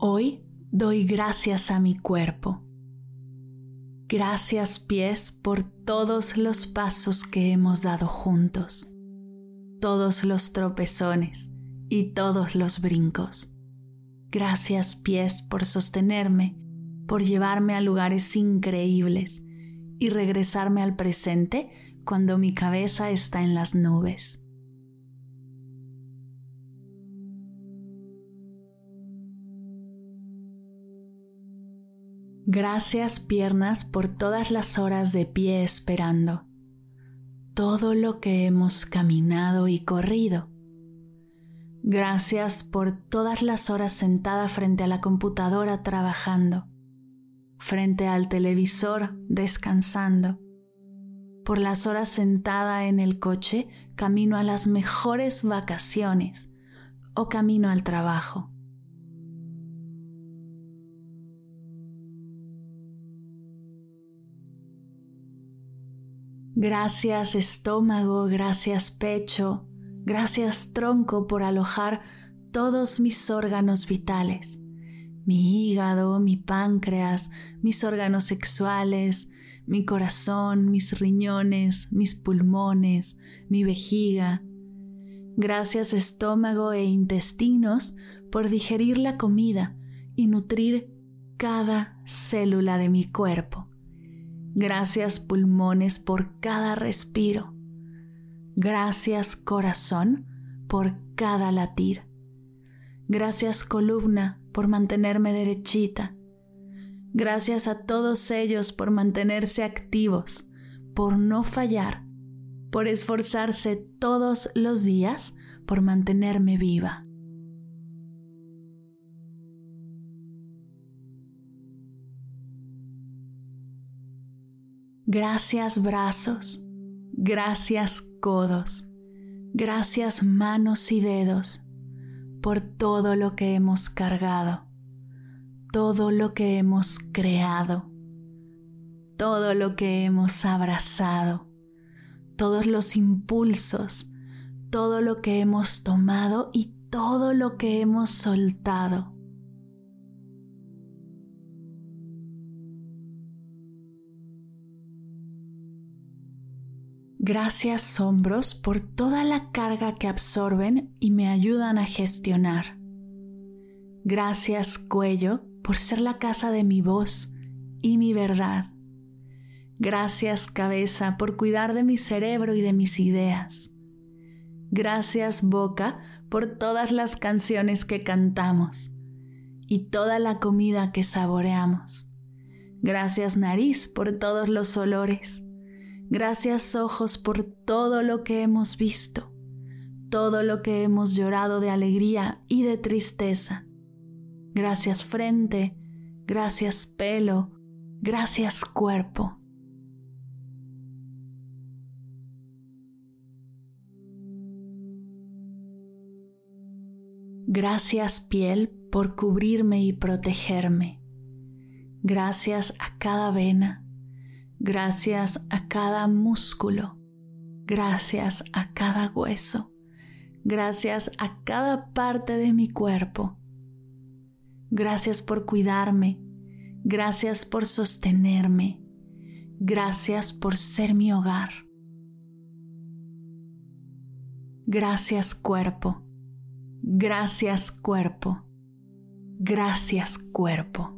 Hoy doy gracias a mi cuerpo. Gracias pies por todos los pasos que hemos dado juntos, todos los tropezones y todos los brincos. Gracias pies por sostenerme, por llevarme a lugares increíbles y regresarme al presente cuando mi cabeza está en las nubes. Gracias piernas por todas las horas de pie esperando, todo lo que hemos caminado y corrido. Gracias por todas las horas sentada frente a la computadora trabajando, frente al televisor descansando, por las horas sentada en el coche camino a las mejores vacaciones. O camino al trabajo Gracias estómago, gracias pecho, gracias tronco por alojar todos mis órganos vitales, mi hígado, mi páncreas, mis órganos sexuales, mi corazón, mis riñones, mis pulmones, mi vejiga. Gracias estómago e intestinos por digerir la comida y nutrir cada célula de mi cuerpo. Gracias pulmones por cada respiro. Gracias corazón por cada latir. Gracias columna por mantenerme derechita. Gracias a todos ellos por mantenerse activos, por no fallar, por esforzarse todos los días por mantenerme viva. Gracias brazos, gracias codos, gracias manos y dedos por todo lo que hemos cargado, todo lo que hemos creado, todo lo que hemos abrazado, todos los impulsos, todo lo que hemos tomado y todo lo que hemos soltado. Gracias hombros por toda la carga que absorben y me ayudan a gestionar. Gracias cuello por ser la casa de mi voz y mi verdad. Gracias cabeza por cuidar de mi cerebro y de mis ideas. Gracias boca por todas las canciones que cantamos y toda la comida que saboreamos. Gracias nariz por todos los olores. Gracias ojos por todo lo que hemos visto, todo lo que hemos llorado de alegría y de tristeza. Gracias frente, gracias pelo, gracias cuerpo. Gracias piel por cubrirme y protegerme. Gracias a cada vena Gracias a cada músculo. Gracias a cada hueso. Gracias a cada parte de mi cuerpo. Gracias por cuidarme. Gracias por sostenerme. Gracias por ser mi hogar. Gracias cuerpo. Gracias cuerpo. Gracias cuerpo.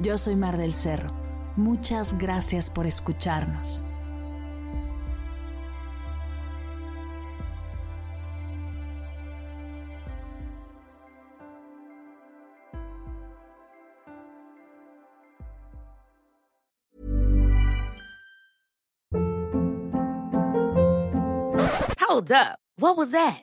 Yo soy Mar del Cerro. Muchas gracias por escucharnos. Hold up. What was that?